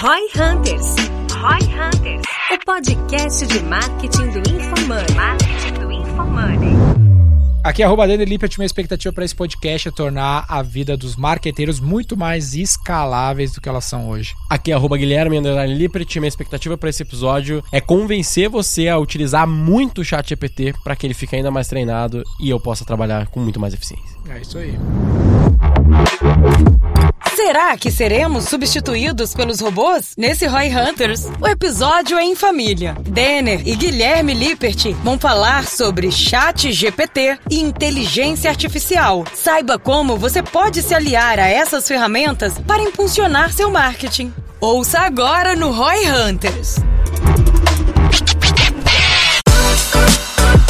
Roy Hunters. Roy Hunters. O podcast de marketing do InfoMoney. Marketing do InfoMoney. Aqui é arroba Dani Lippert, minha expectativa para esse podcast é tornar a vida dos marqueteiros muito mais escaláveis do que elas são hoje. Aqui é arroba Guilherme Lippert, minha expectativa para esse episódio é convencer você a utilizar muito o chat GPT para que ele fique ainda mais treinado e eu possa trabalhar com muito mais eficiência. É isso aí. Será que seremos substituídos pelos robôs? Nesse Roy Hunters, o episódio é em família. Denner e Guilherme Lippert vão falar sobre chat GPT e inteligência artificial. Saiba como você pode se aliar a essas ferramentas para impulsionar seu marketing. Ouça agora no Roy Hunters.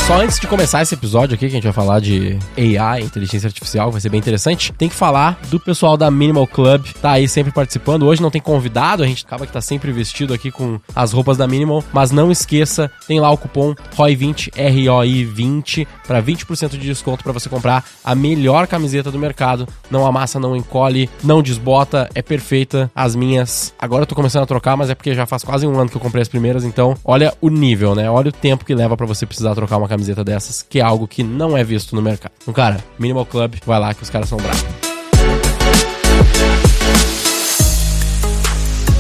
Só antes de começar esse episódio aqui, que a gente vai falar de AI, inteligência artificial, vai ser bem interessante, tem que falar do pessoal da Minimal Club, tá aí sempre participando. Hoje não tem convidado, a gente acaba que tá sempre vestido aqui com as roupas da Minimal, mas não esqueça, tem lá o cupom ROI20, R-O-I-20, para 20% de desconto para você comprar a melhor camiseta do mercado. Não amassa, não encolhe, não desbota, é perfeita. As minhas, agora eu tô começando a trocar, mas é porque já faz quase um ano que eu comprei as primeiras, então olha o nível, né? Olha o tempo que leva para você precisar trocar uma camiseta camiseta dessas, que é algo que não é visto no mercado. Então, cara, Minimal Club, vai lá que os caras são bravos.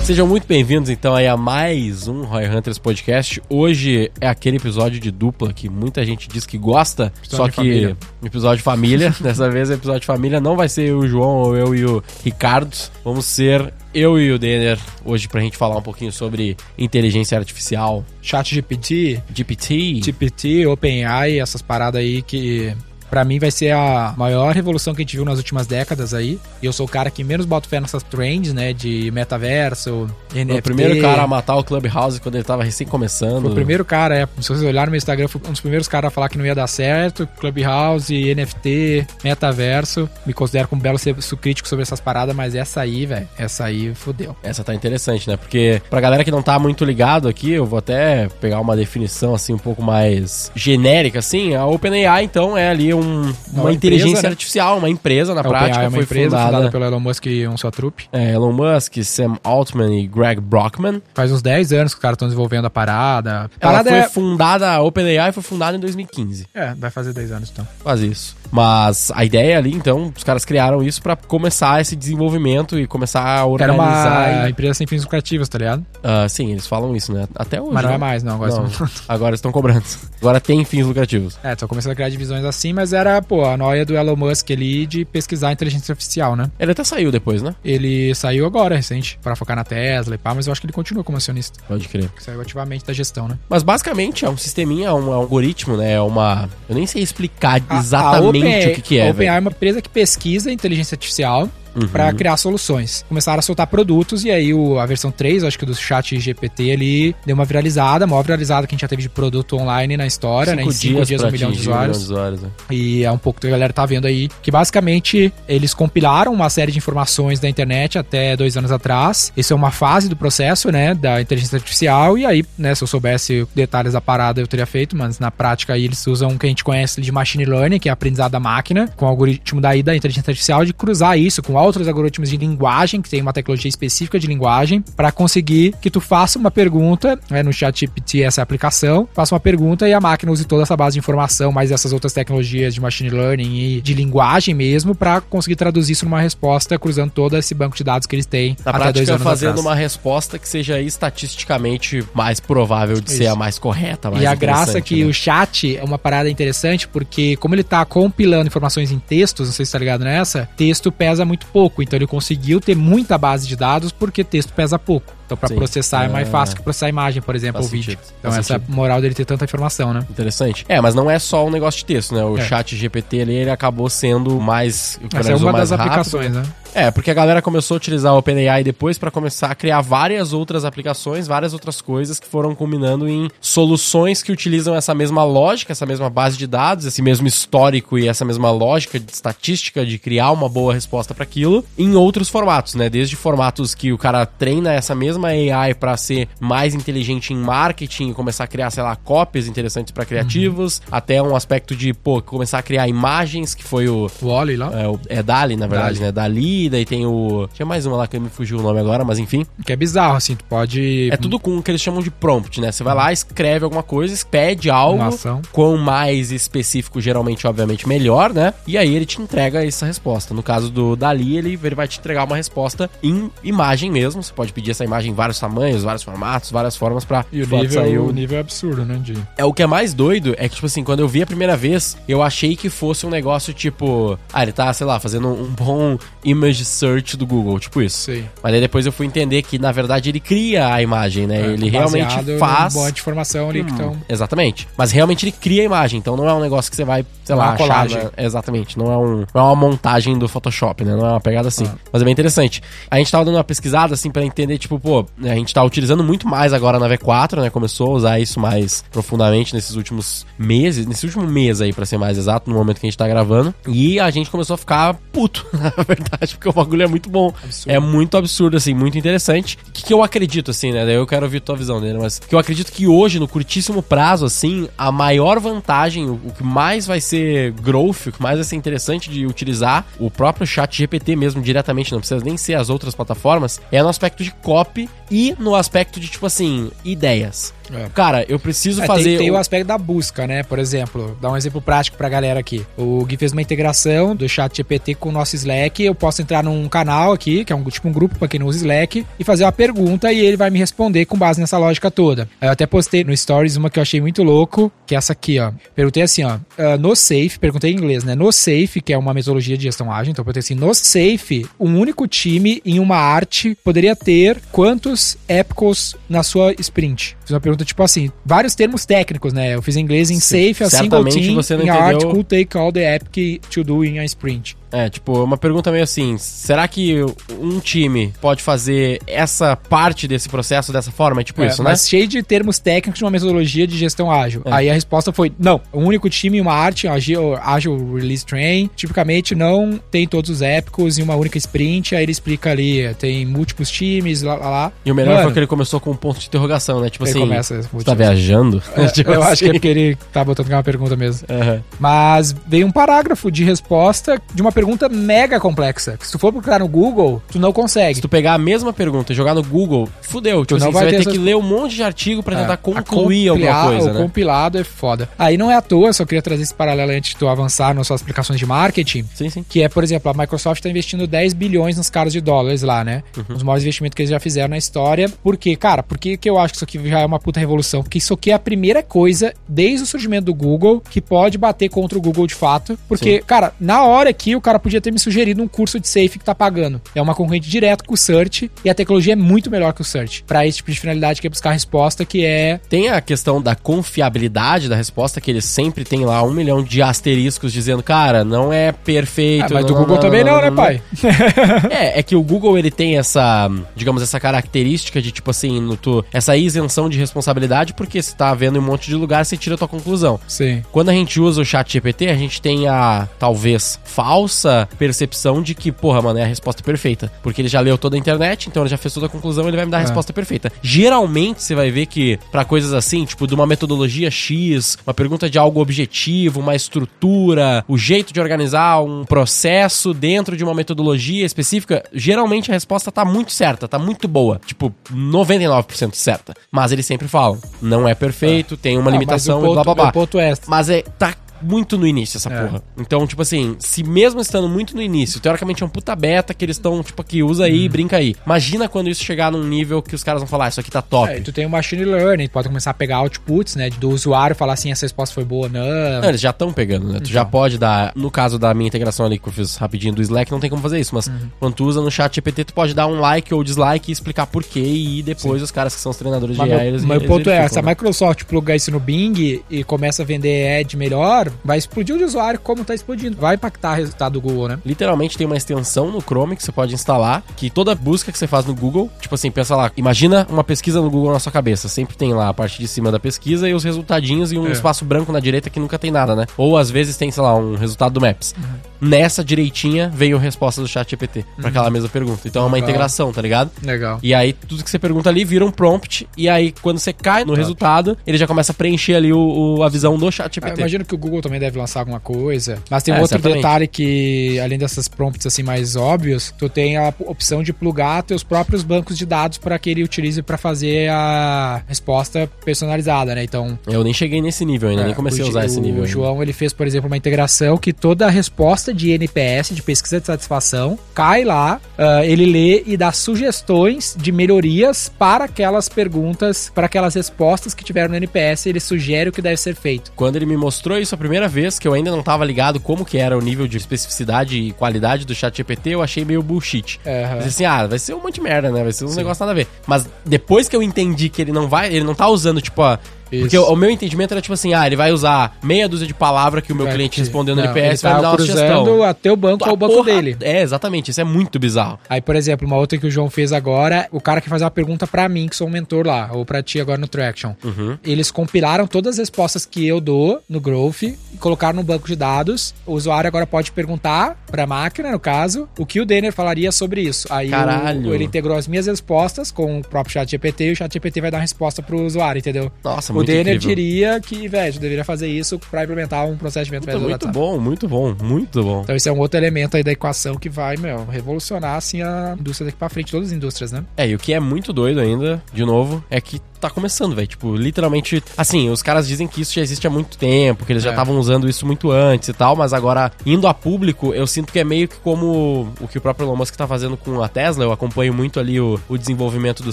Sejam muito bem-vindos então aí a mais um Roy Hunters Podcast. Hoje é aquele episódio de dupla que muita gente diz que gosta, só que família. Episódio de família. Dessa vez é episódio de família não vai ser o João ou eu e o Ricardo, vamos ser eu e o Denner hoje pra gente falar um pouquinho sobre inteligência artificial, Chat GPT, GPT. GPT, OpenAI, essas paradas aí que pra mim vai ser a maior revolução que a gente viu nas últimas décadas aí. E eu sou o cara que menos boto fé nessas trends, né, de metaverso, NFT. o primeiro cara a matar o Clubhouse quando ele tava recém começando. Foi o primeiro cara, é. Se vocês olharem no meu Instagram, foi um dos primeiros caras a falar que não ia dar certo. Clubhouse, NFT, metaverso. Me considero como um belo senso crítico sobre essas paradas, mas essa aí, velho, essa aí fodeu. Essa tá interessante, né? Porque pra galera que não tá muito ligado aqui, eu vou até pegar uma definição assim um pouco mais genérica assim. A OpenAI então é ali um- uma, Uma inteligência empresa, né? artificial, uma empresa na prática é uma foi empresa fundada, fundada pelo Elon Musk e um sua trupe. é, Elon Musk, Sam Altman e Greg Brockman. Faz uns 10 anos que os caras estão desenvolvendo a parada. A Ela parada foi é... fundada, a OpenAI foi fundada em 2015. É, vai fazer 10 anos então. Quase isso. Mas a ideia ali, então, os caras criaram isso pra começar esse desenvolvimento e começar a Era organizar. uma e- empresa sem fins lucrativos, tá ligado? Ah, sim, eles falam isso, né? Até hoje. Mas não né? é mais, não. Agora Não, são- agora estão cobrando. Agora tem fins lucrativos. É, estão começando a criar divisões assim, mas era, pô, a noia do Elon Musk ali de pesquisar inteligência artificial, né? Ele até saiu depois, né? Ele saiu agora, recente, pra focar na Tesla e pá, mas eu acho que ele continua como acionista. Pode crer. Saiu ativamente da gestão, né? Mas basicamente é um sisteminha, é um algoritmo, né? É uma. Eu nem sei explicar A- a exatamente Open- o que, que é. A OpenAI é uma empresa que pesquisa inteligência artificial Uhum. pra criar soluções. Começaram a soltar produtos e aí o, a versão 3, acho que do chat GPT ali, deu uma viralizada, a maior viralizada que a gente já teve de produto online na história, né? Em cinco dias, um milhão de usuários. usuários, né? E é um pouco que a galera tá vendo aí que basicamente eles compilaram uma série de informações da internet até dois anos atrás. Isso é uma fase do processo, né, da inteligência artificial. E aí, né, se eu soubesse detalhes da parada eu teria feito, mas na prática aí eles usam o que a gente conhece de machine learning, que é aprendizado da máquina, com o algoritmo daí da inteligência artificial, de cruzar isso com outros algoritmos de linguagem, que tem uma tecnologia específica de linguagem, para conseguir que tu faça uma pergunta, né, no chat GPT essa aplicação, faça uma pergunta e a máquina use toda essa base de informação, mais essas outras tecnologias de machine learning e de linguagem mesmo, para conseguir traduzir isso numa resposta, cruzando todo esse banco de dados que eles têm Na até dois prática, anos fazendo atrás. uma resposta que seja estatisticamente mais provável de ser Isso. a mais correta, mais E a graça é que né? o chat é uma parada interessante, porque como ele tá compilando informações em textos, não sei se tá ligado nessa, texto pesa muito pouco. Então ele conseguiu ter muita base de dados porque texto pesa pouco. Então Sim. processar é mais Ah. fácil que processar imagem, por exemplo, ou vídeo. sentido. Então Faz essa é sentido. a moral dele ter tanta informação, né? Interessante. É, mas não é só um negócio de texto, né? O É. chat GPT ali, ele acabou sendo mais. Essa é uma das rápido. aplicações, né? É, porque a galera começou a utilizar o OpenAI depois para começar a criar várias outras aplicações, várias outras coisas que foram combinando em soluções que utilizam essa mesma lógica, essa mesma base de dados, esse mesmo histórico e essa mesma lógica de estatística de criar uma boa resposta para aquilo em outros formatos, né? Desde formatos que o cara treina essa mesma mesma AI pra ser mais inteligente em marketing e começar a criar, sei lá, cópias interessantes pra criativos, até um aspecto de, pô, começar a criar imagens, que foi o. O Oli lá. É, o- é Dali, na verdade, Dali. né? Dali, daí tem o. Tinha mais uma lá que me fugiu o nome agora, mas enfim. Que é bizarro, assim, tu pode. É tudo com o que eles chamam de prompt, né? Você vai lá, escreve alguma coisa, pede algo. Ação. Quão mais específico, geralmente, obviamente, melhor, né? E aí ele te entrega essa resposta. No caso do Dali, ele, ele vai te entregar uma resposta em imagem mesmo. Você pode pedir essa imagem em vários tamanhos, vários formatos, várias formas pra E o nível, o nível é absurdo, né? De... é o que é mais doido é que, tipo assim, quando eu vi a primeira vez, eu achei que fosse um negócio tipo. Ah, ele tá, sei lá, fazendo um bom image search do Google, tipo isso. Sei. Mas aí depois eu fui entender que, na verdade, ele cria a imagem, né? ele realmente É, faz. banco de informação ali que Hum. Exatamente. Mas realmente ele cria a imagem, então não é um negócio que você vai, sei é lá, achar. na- Exatamente. Não é, um, não é uma montagem do Photoshop, né? Não é uma pegada assim. Ah. Mas é bem interessante. A gente tava dando uma pesquisada, assim, pra entender, tipo, pô, a gente tá utilizando muito mais agora na V4, né? Começou a usar isso mais profundamente nesses últimos meses, nesse último mês aí, pra ser mais exato, no momento que a gente tá gravando. E a gente começou a ficar puto, na verdade, porque o bagulho é muito bom. Absurdo. É muito absurdo, assim, muito interessante. O que, que eu acredito, assim, né? Daí eu quero ouvir tua visão dele, mas que eu acredito que hoje, no curtíssimo prazo, assim, a maior vantagem, o, o que mais vai ser growth, o que mais vai ser interessante de utilizar o próprio chat GPT mesmo diretamente, não precisa nem ser as outras plataformas, é no aspecto de copy e no aspecto de, tipo assim, ideias. É. Cara, eu preciso É, fazer. tem, tem o- o aspecto da busca, né? Por exemplo, dar um exemplo prático pra galera aqui. O Gui fez uma integração do chat GPT com o nosso Slack. Eu posso entrar num canal aqui, que é um tipo um grupo pra quem não usa Slack, e fazer uma pergunta e ele vai me responder com base nessa lógica toda. Eu até postei no Stories uma que eu achei muito louco, que é essa aqui, ó. Perguntei assim, ó. ah, no Safe, perguntei em inglês, né? No Safe, que é uma metodologia de gestão ágil, então eu perguntei assim: no Safe, um único time em uma arte poderia ter quantos épicos na sua sprint? Fiz uma pergunta tipo assim, vários termos técnicos, né? Eu fiz em inglês em Sim. safe, a single team, você não art entendeu- could take all the epic to do in a sprint. É, tipo, uma pergunta meio assim: será que um time pode fazer essa parte desse processo dessa forma? É tipo É, isso, né? mas cheio de termos técnicos de uma metodologia de gestão ágil. É. Aí a resposta foi: não, um único time uma arte, Agile, Agile Release Train, tipicamente não tem todos os épicos em uma única sprint. Aí ele explica ali, tem múltiplos times, lá, lá, lá. E o melhor Mano, foi que ele começou com um ponto de interrogação, né? Tipo assim, começa você tá viajando? É, Tipo eu acho que é assim. porque ele tá botando é uma pergunta mesmo. Aham. Mas veio um parágrafo de resposta de uma pergunta mega complexa. Que se tu for procurar no Google, tu não consegue. Se tu pegar a mesma pergunta e jogar no Google, fudeu. Tipo Tu não assim, vai você vai ter ter que ler um monte de artigo pra tentar É, concluir a alguma compilar- coisa, o né? compilado é foda. Aí não é à toa, só queria trazer esse paralelo antes de tu avançar nas suas aplicações de marketing. Sim, sim. Que é, por exemplo, a Microsoft tá investindo 10 bilhões nos caras de dólares lá, né? Uhum. Um dos maiores investimentos que eles já fizeram na história. Por quê? Cara, por que que eu acho que isso aqui já é uma puta revolução? Porque isso aqui é a primeira coisa, desde o surgimento do Google, que pode bater contra o Google de fato. Porque, cara, na hora aqui, o cara podia ter me sugerido um curso de safe que tá pagando. É uma concorrente direto com o Search e a tecnologia é muito melhor que o Search. Pra esse tipo de finalidade que é buscar a resposta, que é Tem a questão da confiabilidade da resposta, que eles sempre tem lá um milhão de asteriscos dizendo, cara, não é perfeito. Ah, mas do não, Google não, também não, né, não, pai? É, é que o Google ele tem essa, digamos, essa característica de tipo assim, no tu, essa isenção de responsabilidade, porque você tá vendo em um monte de lugar, você tira a tua conclusão. Sim. Quando a gente usa o chat GPT, a gente tem a, talvez, falsa percepção de que, porra, mano, é a resposta perfeita. Porque ele já leu toda a internet, então ele já fez toda a conclusão, ele vai me dar a É. resposta perfeita. Geralmente, você vai ver que, pra coisas assim, tipo, de uma metodologia X, uma pergunta de algo objetivo, uma estrutura, o jeito de organizar um processo dentro de uma metodologia específica, geralmente a resposta tá muito certa, tá muito boa. Tipo, 99% certa. Mas eles sempre falam, não é perfeito, tem uma Ah, limitação mas o e blá blá ponto, blá. o ponto é, Mas é, tá muito no início essa É. porra. Então, tipo assim, se mesmo estando muito no início, teoricamente é um puta beta que eles estão, tipo, aqui, usa aí, Uhum. brinca aí. Imagina quando isso chegar num nível que os caras vão falar, "Ah, isso aqui tá top. É, tu tem o machine learning, tu pode começar a pegar outputs, né, do usuário, falar assim, essa resposta foi boa não. Não, eles já estão pegando, né? Tu Então. já pode dar. No caso da minha integração ali que eu fiz rapidinho do Slack, não tem como fazer isso. Mas Uhum. quando tu usa no chat GPT, tu pode dar um like ou dislike e explicar por quê. E depois os caras que são os treinadores Mas de AI, eles, meu eles ponto é, se a né? Microsoft plugar isso no Bing e começa a vender ad melhor, cara, vai explodir o de usuário como tá explodindo. Vai impactar o resultado do Google, né? Literalmente tem uma extensão no Chrome que você pode instalar, que toda busca que você faz no Google, tipo assim, pensa lá, imagina uma pesquisa no Google na sua cabeça. Sempre tem lá a parte de cima da pesquisa e os resultadinhos e um É. espaço branco na direita que nunca tem nada, né? Ou às vezes tem, sei lá, um resultado do Maps. Nessa direitinha veio a resposta do chat GPT pra aquela mesma pergunta. Então é uma Legal. integração, tá ligado? Legal. E aí, tudo que você pergunta ali vira um prompt. E aí, quando você cai no resultado, ele já começa a preencher ali o, o- a visão do chat Ah, GPT. imagino que o Google também deve lançar alguma coisa. Mas tem um É, outro certamente. detalhe que, além dessas prompts assim mais óbvios, tu tem a opção de plugar teus próprios bancos de dados para que ele utilize para fazer a resposta personalizada, né? Então, Eu nem cheguei nesse nível ainda, nem comecei a usar esse nível O ainda. João, ele fez, por exemplo, uma integração que toda a resposta de NPS, de pesquisa de satisfação, cai lá, ah, ele lê e dá sugestões de melhorias para aquelas perguntas, para aquelas respostas que tiveram no NPS, ele sugere o que deve ser feito. Quando ele me mostrou isso a primeira vez, que eu ainda não tava ligado como que era o nível de especificidade e qualidade do chat GPT, eu achei meio bullshit. Pensei assim, ah, vai ser um monte de merda, né? Vai ser uns negócios nada a ver. Mas depois que eu entendi que ele não vai, ele não tá usando, tipo, a. Isso. Porque o, o meu entendimento era tipo assim, ah, ele vai usar meia dúzia de palavra que o meu Vai cliente te- respondeu no NPS vai me dar uma sugestão. a teu banco A ao banco porra- dele. É, exatamente, isso é muito bizarro. Aí, por exemplo, uma outra que o João fez agora, o cara que faz uma pergunta pra mim, que sou um mentor lá, ou pra ti agora no Traction. Uhum. Eles compilaram todas as respostas que eu dou no Growth e colocaram no banco de dados. O usuário agora pode perguntar pra máquina, no caso, o que o Denner falaria sobre isso. Aí o- ele integrou as minhas respostas com o próprio chat GPT e o chat GPT vai dar uma resposta pro usuário, entendeu? Nossa, o Denner incrível. diria que, velho, deveria fazer isso pra implementar um processamento Muito, muito bom, muito bom, muito bom. então esse é um outro elemento aí da equação que vai, meu, revolucionar assim a indústria daqui pra frente, todas as indústrias, né? É, e o que é muito doido ainda, de novo, é que tá começando, velho. Tipo, literalmente. Assim, os caras dizem que isso já existe há muito tempo, que eles já É. estavam usando isso muito antes e tal, mas agora, indo a público, eu sinto que é meio que como o que o próprio Elon Musk tá fazendo com a Tesla. Eu acompanho muito ali o, o desenvolvimento do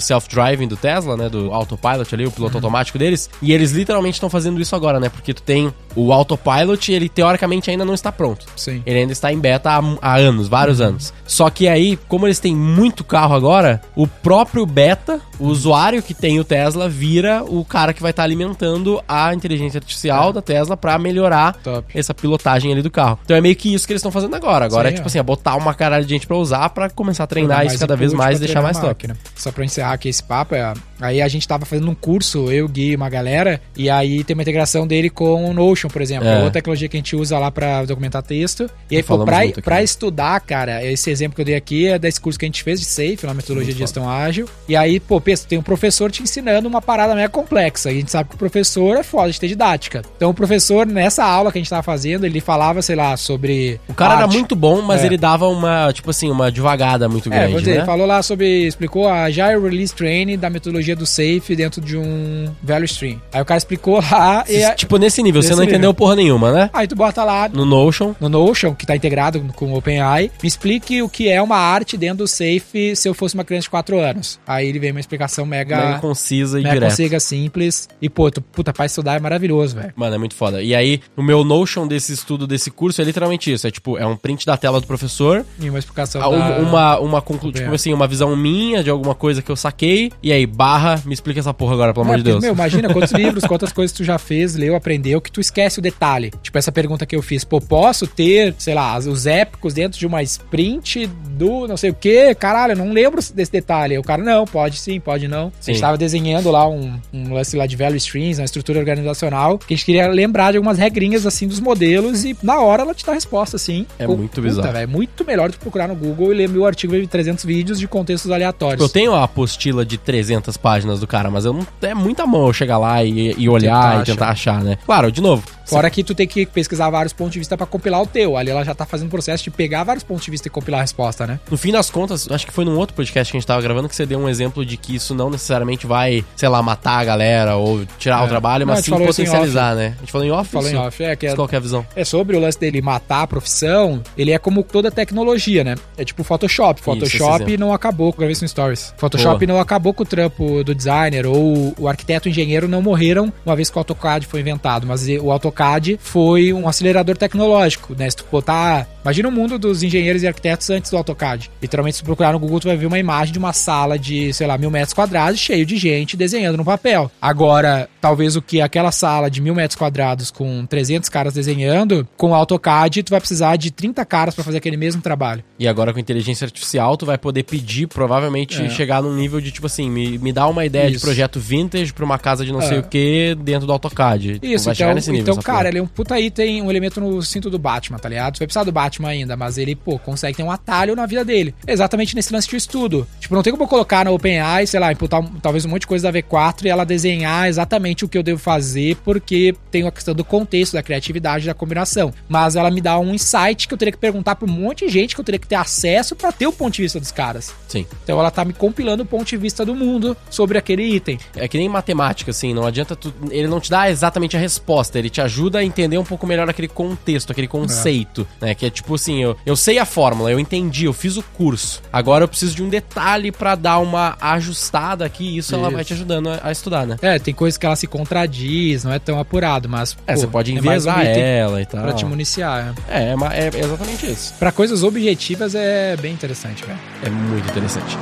self-driving do Tesla, né? Do autopilot ali, o piloto automático deles. E eles literalmente estão fazendo isso agora, né? Porque tu tem o autopilot e ele teoricamente ainda não está pronto. Sim. Ele ainda está em beta há, há anos, vários anos. Só que aí, como eles têm muito carro agora, o próprio beta, o usuário que tem o Tesla, vira o cara que vai estar alimentando a inteligência artificial da Tesla pra melhorar Top. essa pilotagem ali do carro. Então é meio que isso que eles estão fazendo agora. Agora Sim, é tipo ó. assim, é botar uma caralho de gente pra usar pra começar a treinar isso cada vez mais e deixar mais top. Só pra encerrar aqui esse papo, é, aí a gente tava fazendo um curso, eu, Gui e uma galera, e aí tem uma integração dele com o Notion, por exemplo, É. é outra tecnologia que a gente usa lá pra documentar texto. E aí, pô, pra, muito estudar, cara, esse exemplo que eu dei aqui é desse curso que a gente fez de SAFE, uma metodologia de gestão ágil. E aí, pô, pensa, tem um professor te ensinando uma parada mega complexa. A gente sabe que o professor é foda de ter didática. Então, o professor, nessa aula que a gente tava fazendo, ele falava, sei lá, sobre. O cara era arte. muito bom, mas É. ele dava uma, tipo assim, uma devagada muito É, grande, vou dizer, né? ele falou lá sobre. explicou a Agile Release Training da metodologia do Safe dentro de um value stream. Aí o cara explicou lá e. é- Tipo, nesse nível, você Nesse não entendeu nível. porra nenhuma, né? Aí tu bota lá No Notion. no Notion, que tá integrado com o OpenAI, me explique o que é uma arte dentro do Safe se eu fosse uma criança de 4 anos. Aí ele veio uma explicação mega. Mega concisa e mega direta. concisa, simples. E, pô, tu, puta, pra estudar é maravilhoso, velho. Mano, é muito foda. E aí, o meu Notion desse estudo, desse curso, é literalmente isso. É tipo, é um print da tela do professor, E uma explicação. a- da- uma, uma conclu... tipo assim, uma visão minha de alguma coisa que eu saquei, e aí, barra, me explica essa porra agora, pelo amor É, de porque, Deus. Meu, imagina quantos livros, quantas coisas tu já fez, leu, aprendeu, que tu esquece o detalhe. Tipo, essa pergunta que eu fiz, pô, posso ter, sei lá, os épicos dentro de uma sprint do não sei o que? Caralho, eu não lembro desse detalhe. Aí O cara, não, pode sim, pode não. Sim. A gente tava desenhando lá um, um lance lá de value streams, uma estrutura organizacional, que a gente queria lembrar de algumas regrinhas, assim, dos modelos e na hora ela te dá a resposta, assim. É Com- muito bizarro. É muito melhor do que procurar no Google e ler meu artigo de 300 vídeos de contextos aleatórios. Eu tenho a apostila de 300 páginas do cara, mas eu não é muita mão eu chegar lá e, e olhar Tentar e tentar achar, né? Claro, de novo. Fora que tu tem que pesquisar vários pontos de vista pra compilar o teu. Ali ela já tá fazendo o processo de pegar vários pontos de vista e compilar a resposta, né? No fim das contas, acho que foi num outro podcast que a gente tava gravando que você deu um exemplo de que isso não necessariamente vai, sei lá, matar a galera ou tirar o É. trabalho, Não, mas gente sim isso potencializar, né? A gente falou em off Falou em isso? off, é que é, Qual que é a visão? é sobre o lance dele matar a profissão. Ele é como toda tecnologia, né? É tipo Photoshop. Photoshop exemplo. não acabou, isso no Stories. Photoshop Boa. não acabou com o trampo do designer ou o arquiteto e o engenheiro não morreram uma vez que o AutoCAD foi inventado, mas o AutoCAD foi um acelerador tecnológico, né? Se tu botar Imagina o mundo dos engenheiros e arquitetos antes do AutoCAD. Literalmente, se procurar no Google, tu vai ver uma imagem de uma sala de, sei lá, mil metros quadrados, cheio de gente desenhando no papel. Agora, talvez o que aquela sala de mil metros quadrados com 300 caras desenhando, com o AutoCAD, tu vai precisar de 30 caras para fazer aquele mesmo trabalho. E agora com inteligência artificial, tu vai poder pedir, provavelmente, É. chegar num nível de, tipo assim, me, me dá uma ideia de Isso. projeto vintage pra uma casa de não É. sei o que dentro do AutoCAD. Tipo, Isso, vai chegar então, nesse nível. então cara, ele é um puta item, um elemento no cinto do Batman, tá ligado? Você vai precisar do Batman ainda, mas ele, pô, consegue ter um atalho na vida dele. Exatamente nesse lance de estudo. Tipo, não tem como eu colocar na OpenAI, sei lá, imputar um- talvez um monte de coisa da V4 e ela desenhar exatamente o que eu devo fazer, porque tem a questão do contexto, da criatividade, da combinação. Mas ela me dá um insight que eu teria que perguntar pra um monte de gente, que eu teria que ter acesso pra ter o ponto de vista dos caras. Sim. Então ela tá me compilando o ponto de vista do mundo sobre aquele item. É que nem matemática, assim, não adianta tu. Ele não te dá exatamente a resposta, ele te ajuda a entender um pouco melhor aquele contexto, aquele conceito, né? Que é tipo assim, eu, eu sei a fórmula, eu entendi, eu fiz o curso. Agora eu preciso de um detalhe pra dar uma ajustada aqui, e isso, ela Isso. vai te ajudando a, a estudar, né? É, tem coisas que ela se contradiz, não é tão apurado, mas. É, pô, você pode é enviesar item ela e tal. Pra te municiar. É. É, é, é exatamente isso. Pra coisas objetivas é bem interessante, velho. É muito interessante.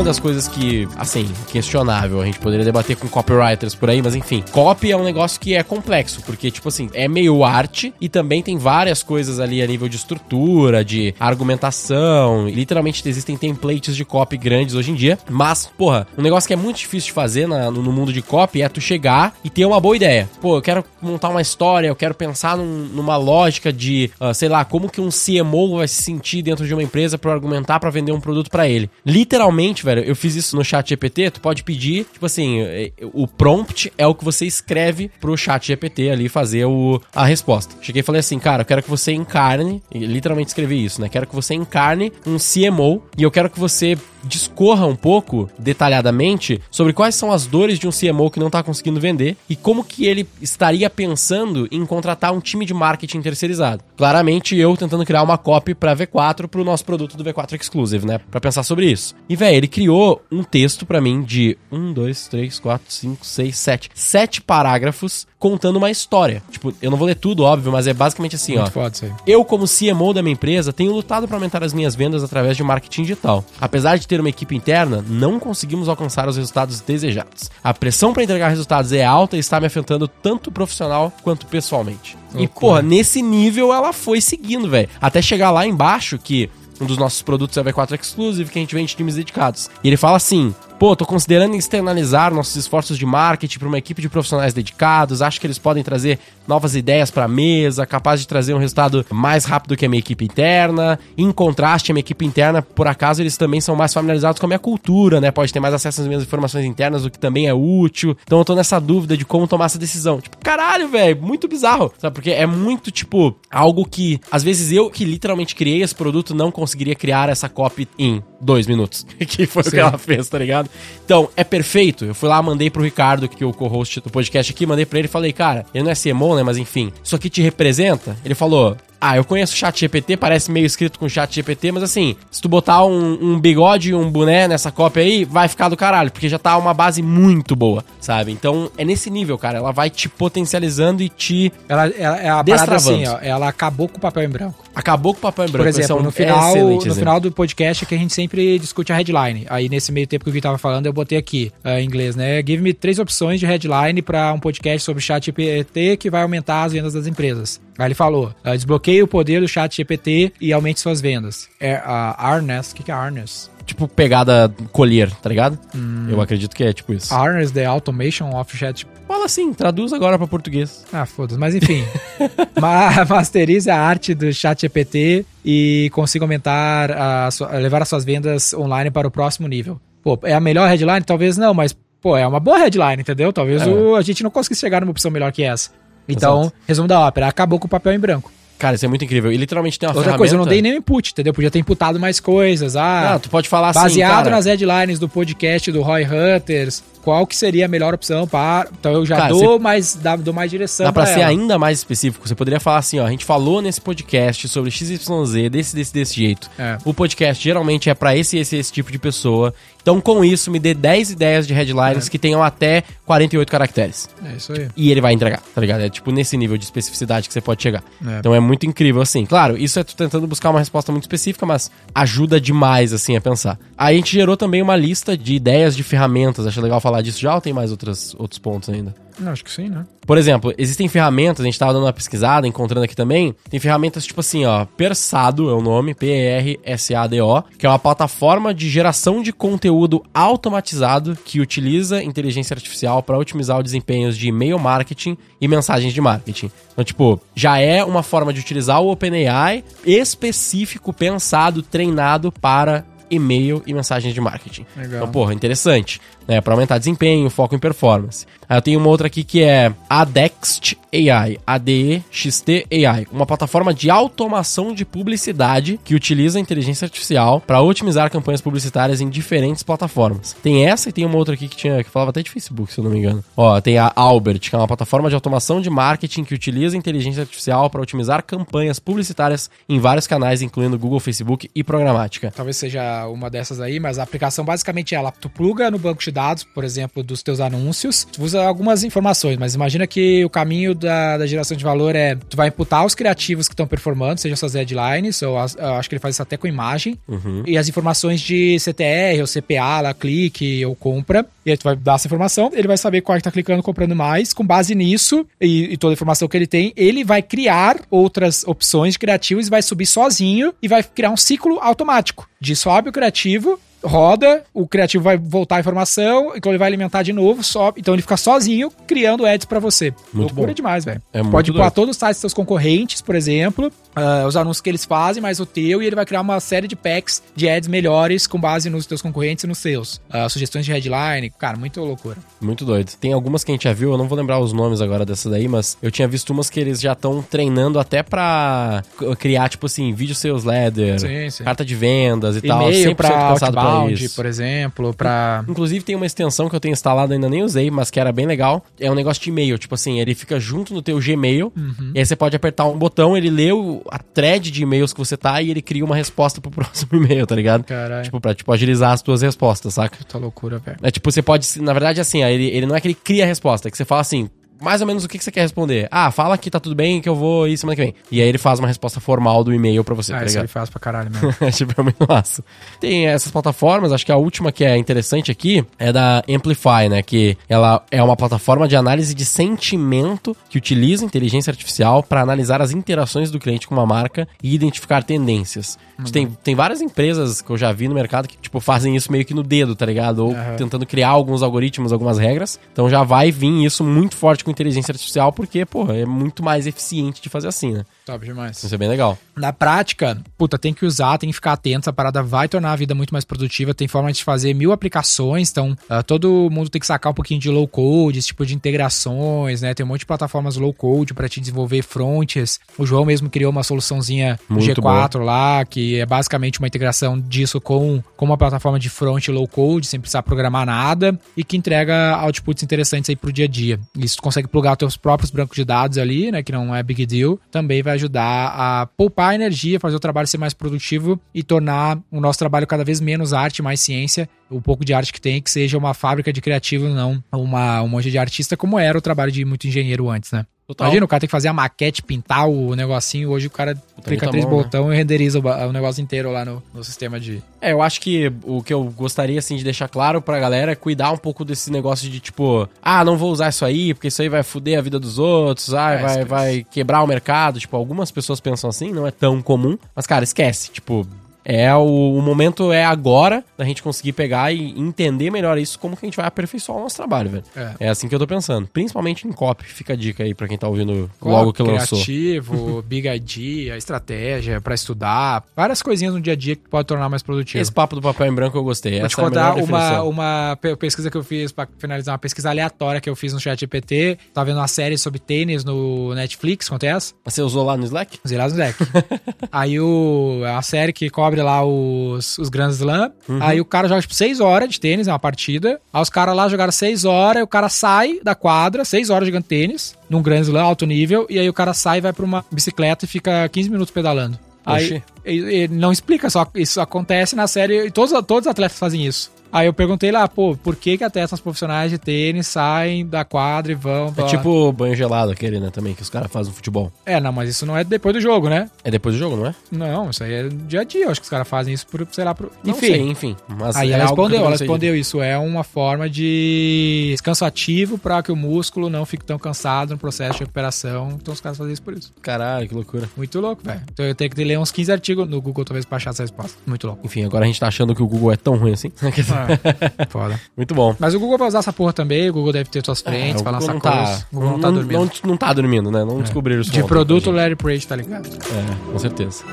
Uma das coisas que, assim, questionável, a gente poderia debater com copywriters por aí, mas enfim, copy é um negócio que é complexo, porque, tipo assim, é meio arte e também tem várias coisas ali a nível de estrutura, de argumentação. Literalmente existem templates de copy grandes hoje em dia, mas, porra, um negócio que é muito difícil de fazer na- no, mundo de copy é tu chegar e ter uma boa ideia. Pô, eu quero montar uma história, eu quero pensar num- numa lógica de, ah, sei lá, como que um CMO vai se sentir dentro de uma empresa pra argumentar pra vender um produto pra ele. Literalmente, velho, eu fiz isso no chat GPT, tu pode pedir, tipo assim, eh, o prompt é o que você escreve pro chat GPT ali fazer o, a resposta. Cheguei e falei assim, cara, eu quero que você encarne, literalmente escrevi isso, né? Quero que você encarne um CMO e eu quero que você discorra um pouco, detalhadamente, sobre quais são as dores de um CMO que não tá conseguindo vender e como que ele estaria pensando em contratar um time de marketing terceirizado. Claramente, eu tentando criar uma copy pra V4 pro nosso produto do V4 Exclusive, né? Pra pensar sobre isso. E, velho, ele criou um texto pra mim de 1, 2, 3, 4, 5, 6, 7. Sete parágrafos contando uma história. Tipo, eu não vou ler tudo, óbvio, mas é basicamente assim, Muito ó. foda isso aí. Eu, como CMO da minha empresa, tenho lutado para aumentar as minhas vendas através de marketing digital. Apesar de ter uma equipe interna, não conseguimos alcançar os resultados desejados. A pressão para entregar resultados é alta e está me afetando tanto profissional quanto pessoalmente. E, Loucura. porra, nesse nível ela foi seguindo, velho. Até chegar lá embaixo que um dos nossos produtos é o V4 Exclusive, que a gente vende times dedicados. E ele fala assim: pô, tô considerando externalizar nossos esforços de marketing para uma equipe de profissionais dedicados, acho que eles podem trazer novas ideias para a mesa, capaz de trazer um resultado mais rápido que a minha equipe interna. Em contraste, a minha equipe interna, por acaso, eles também são mais familiarizados com a minha cultura, né? Pode ter mais acesso às minhas informações internas, o que também é útil. Então eu tô nessa dúvida de como tomar essa decisão. Tipo, caralho, velho, muito bizarro. Sabe? Porque é muito, tipo, algo que, às vezes, eu que literalmente criei esse produto não conseguiria criar essa copy em dois minutos. que foi o que Sim. ela fez, tá ligado? Então, é perfeito. Eu fui lá, mandei pro Ricardo, que é o co-host do podcast aqui, mandei pra ele e falei, cara, ele não é CMO, né? Mas enfim, isso aqui te representa? Ele falou. Ah, eu conheço o chat GPT, parece meio escrito com chat GPT, mas assim, se tu botar um, um bigode e um boné nessa cópia aí, vai ficar do caralho, porque já tá uma base muito boa, sabe? Então, é nesse nível, cara, ela vai te potencializando e te... Ela, ela, é a parada assim, ó, ela acabou com o papel em branco. Acabou com o papel em branco. Por é exemplo, um no final, no exemplo. final do podcast é que a gente sempre discute a headline. Aí nesse meio tempo que o Gui tava falando, eu botei aqui eh, em inglês, né? Give me três opções de headline para um podcast sobre chat GPT que vai aumentar as vendas das empresas. Aí ele falou: eh, desbloqueie o poder do chat GPT e aumente suas vendas. É a Arnes, o que, que é Arnes? Tipo, pegada colher, tá ligado? Hum. Eu acredito que é tipo isso. Arnes, the automation of chat Fala assim, traduz agora pra português. Ah, foda-se. Mas enfim. Ma masterize a arte do chat GPT e consiga aumentar, a sua- levar as suas vendas online para o próximo nível. Pô, é a melhor headline? Talvez não, mas, pô, é uma boa headline, entendeu? Talvez É. o- a gente não conseguisse chegar numa opção melhor que essa. Então, Exato. resumo da ópera, acabou com o papel em branco. Cara, isso é muito incrível. E literalmente tem uma Outra ferramenta... coisa, eu não dei nem input, entendeu? Podia ter imputado mais coisas. Ah, Ah, tu pode falar assim, baseado nas headlines do podcast do Roy Hunters, qual que seria a melhor opção para. Então eu já Cara, dou, mais, dá- dou mais direção. Dá pra ser ela. ainda mais específico. Você poderia falar assim, ó, a gente falou nesse podcast sobre XYZ desse, desse, desse jeito. É. O podcast geralmente é pra esse, esse, esse tipo de pessoa. Então, com isso, me dê 10 ideias de headlines que tenham até 48 caracteres. É isso aí. E ele vai entregar, tá ligado? É tipo nesse nível de especificidade que você pode chegar. É. Então é muito incrível, assim. Claro, isso é tu tentando buscar uma resposta muito específica, mas ajuda demais, assim, a pensar. Aí a gente gerou também uma lista de ideias de ferramentas. Acho legal falar disso já ou tem mais outras, outros pontos ainda? Acho que sim, né? Por exemplo, existem ferramentas, a gente tava dando uma pesquisada, encontrando aqui também. Tem ferramentas tipo assim, ó, Persado é o nome, P-E-R-S-A-D-O, que é uma plataforma de geração de conteúdo automatizado que utiliza inteligência artificial para otimizar os desempenhos de e-mail marketing e mensagens de marketing. Então, tipo, já é uma forma de utilizar o OpenAI específico, pensado, treinado para e-mail e mensagens de marketing. Legal. Então, porra, interessante, né? Para aumentar desempenho, foco em performance. Aí eu tenho uma outra aqui que é Adext AI, A-D-E-X-T AI, uma plataforma de automação de publicidade que utiliza a inteligência artificial para otimizar campanhas publicitárias em diferentes plataformas. Tem essa e tem uma outra aqui que tinha que falava até de Facebook, se eu não me engano. Ó, tem a Albert, que é uma plataforma de automação de marketing que utiliza inteligência artificial para otimizar campanhas publicitárias em vários canais, incluindo Google, Facebook e programática. Talvez seja uma dessas aí, mas a aplicação basicamente é ela. Tu pluga no banco de dados, por exemplo, dos teus anúncios, tu usa algumas informações, mas imagina que o caminho da, da geração de valor é tu vai imputar os criativos que estão performando, sejam suas deadlines, ou as- eu acho que ele faz isso até com imagem, e as informações de CTR ou CPA, lá, clique ou compra, e aí tu vai dar essa informação, ele vai saber qual é que tá clicando, comprando mais, com base nisso e, e toda a informação que ele tem, ele vai criar outras opções de criativos e vai subir sozinho e vai criar um ciclo automático. De sobe o criativo, roda, o criativo vai voltar a informação, então ele vai alimentar de novo, sobe, então ele fica sozinho criando ads pra você. Muito Loucura bom. demais, velho. É Pode pôr doido. todos os sites dos seus concorrentes, por exemplo, ah, os anúncios que eles fazem, mais o teu, e ele vai criar uma série de packs de ads melhores com base nos teus concorrentes e nos seus. Ah, sugestões de headline, cara, muito loucura. Muito doido. Tem algumas que a gente já viu, eu não vou lembrar os nomes agora dessas daí, mas eu tinha visto umas que eles já estão treinando até pra criar, tipo assim, vídeo sales leader, Sim, sim. carta de vendas e tal. E-mail 100% pra pensado pra isso. por exemplo, pra... Inclusive tem uma extensão que eu tenho instalado, ainda nem usei, mas que era bem legal. É um negócio de e-mail, tipo assim, ele fica junto no teu Gmail, Uhum. e aí você pode apertar um botão, ele lê o- a thread de e-mails que você tá e ele cria uma resposta pro próximo e-mail, tá ligado? Caralho. Tipo, pra tipo, agilizar as tuas respostas, saca? Puta loucura, velho. É tipo, você pode. Na verdade, assim, ele, ele não é que ele cria a resposta, é que você fala assim. Mais ou menos o que, que você quer responder. Ah, fala que tá tudo bem, que eu vou ir semana que vem. E aí ele faz uma resposta formal do e-mail pra você, Ah, tá isso ele ligado? faz pra caralho mesmo. Tipo, é muito massa. Tem essas plataformas, acho que a última que é interessante aqui é da Amplify, né? Que ela é uma plataforma de análise de sentimento que utiliza inteligência artificial para analisar as interações do cliente com uma marca e identificar tendências. Tem, tem várias empresas que eu já vi no mercado que, tipo, fazem isso meio que no dedo, tá ligado? Ou Aham. tentando criar alguns algoritmos, algumas regras. Então já vai vir isso muito forte com inteligência artificial, porque, porra, é muito mais eficiente de fazer assim, né? Top demais. Isso é bem legal. Na prática, puta, tem que usar, tem que ficar atento. Essa parada vai tornar a vida muito mais produtiva. Tem forma de fazer mil aplicações. Então, ah, todo mundo tem que sacar um pouquinho de low code, esse tipo de integrações, né? Tem um monte de plataformas low code pra te desenvolver fronts. O João mesmo criou uma soluçãozinha Muito G4 lá, que é basicamente uma integração disso com, com uma plataforma de front low code, sem precisar programar nada, e que entrega outputs interessantes aí pro dia a dia. Isso consegue plugar teus próprios bancos de dados ali, né? Que não é big deal. Também vai ajudar a poupar energia, fazer o trabalho ser mais produtivo e tornar o nosso trabalho cada vez menos arte, mais ciência. O pouco de arte que tem, que seja uma fábrica de criativo, não uma, um monte de artista, como era o trabalho de muito engenheiro antes, né? Total. Imagina, o cara tem que fazer a maquete, pintar o negocinho. Hoje o cara clica muita três mão, né? e renderiza o, o negócio inteiro lá no, no sistema de. É, eu acho que o que eu gostaria, assim, de deixar claro pra galera é cuidar um pouco desse negócio de, tipo, ah, não vou usar isso aí, porque isso aí vai foder a vida dos outros, ah, É, vai, esquece. vai quebrar o mercado. Tipo, algumas pessoas pensam assim, não é tão comum. Mas, cara, esquece. Tipo, é o, o momento é agora da gente conseguir pegar e entender melhor isso, como que a gente vai aperfeiçoar o nosso trabalho, velho. É. É assim que eu tô pensando. Principalmente em copy. Fica a dica aí pra quem tá ouvindo logo que lançou. Criativo, big idea, estratégia pra estudar. Várias coisinhas no dia a dia que pode tornar mais produtivo. Esse papo do papel em branco eu gostei. Vou Essa te é contar melhor uma, uma pe- pesquisa que eu fiz pra finalizar, uma pesquisa aleatória que eu fiz no chat GPT. Tava vendo uma série sobre tênis no Netflix, acontece? Você usou lá no Slack? Usei lá no Slack. Aí o, é uma série que cobre descobre lá os, os Grand Slam. Aí o cara joga, tipo, 6 horas de tênis, é uma partida. Aí os caras lá jogaram 6 horas, e o cara sai da quadra, 6 horas jogando tênis, num Grand Slam alto nível, e aí o cara sai vai pra uma bicicleta e fica 15 minutos pedalando. Aí ele não explica, só isso acontece na série e todos, todos os atletas fazem isso. Aí eu perguntei lá, pô, por que que atletas profissionais de tênis saem da quadra e vão É tipo banho gelado aquele, né, também, que os caras fazem no futebol. É, não, mas isso não é depois do jogo, né? É depois do jogo, não é? Não, isso aí é dia a dia. Eu acho que os caras fazem isso por, sei lá, por... Não Enfim. sei, enfim. Aí é ela respondeu, eu ela respondeu isso. É uma forma de descanso ativo pra que o músculo não fique tão cansado no processo de recuperação. Então os caras fazem isso por isso. Caralho, que loucura. Muito louco, velho. Então eu tenho que ler uns 15 artigos no Google talvez pra achar essa resposta. Muito louco. Enfim, agora a gente tá achando que o Google é tão ruim assim. Foda. Muito bom. Mas o Google vai usar essa porra também, o Google deve ter suas frentes, É, o falar essa não coisa. tá, O Google não tá não, dormindo. não, não tá dormindo, né? Não descobriram isso De produto, o gente. Larry Page tá ligado. É, com certeza.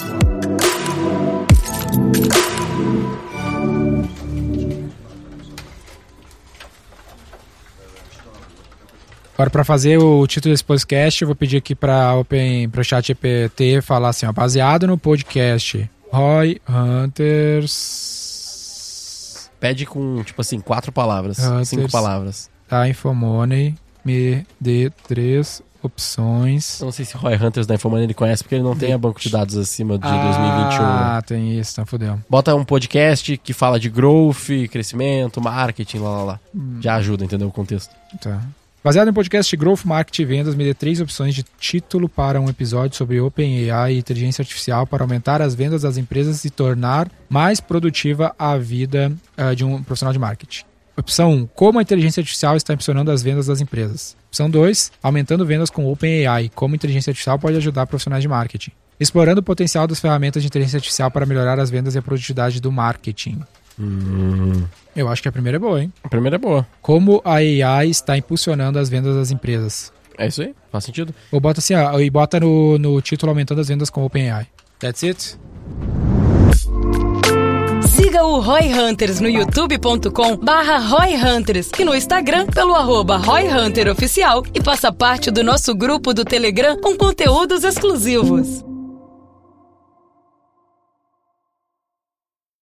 Agora, pra fazer o título desse podcast, eu vou pedir aqui Open, pro chat GPT falar assim, ó, baseado no podcast Roy Hunters Pede com, tipo assim, quatro palavras. Ah, cinco palavras. da Infomoney, me dê três opções. Eu não sei se o Roy Hunters da Infomania ele conhece, porque ele não tem a banco de dados acima de 2021. Ah, tem isso, então fodeu. Bota um podcast que fala de growth, crescimento, marketing, lá, lá, lá. Hum. Já ajuda a entender o contexto. Tá. Baseado em podcast Growth Marketing e Vendas, me dê três opções de título para um episódio sobre OpenAI e inteligência artificial para aumentar as vendas das empresas e tornar mais produtiva a vida ah, de um profissional de marketing. Opção 1. Como a inteligência artificial está impulsionando as vendas das empresas. Opção 2. Aumentando vendas com OpenAI. Como a inteligência artificial pode ajudar profissionais de marketing. Explorando o potencial das ferramentas de inteligência artificial para melhorar as vendas e a produtividade do marketing. Eu acho que a primeira é boa, hein? A primeira é boa. Como a AI está impulsionando as vendas das empresas. É isso aí? Faz sentido? Ou bota assim, ó, e bota no, no título aumentando as vendas com OpenAI. That's it? Siga o Roy Hunters no youtube.com barra Roy Hunters e no Instagram pelo arroba Roy Hunter Oficial e faça parte do nosso grupo do Telegram com conteúdos exclusivos.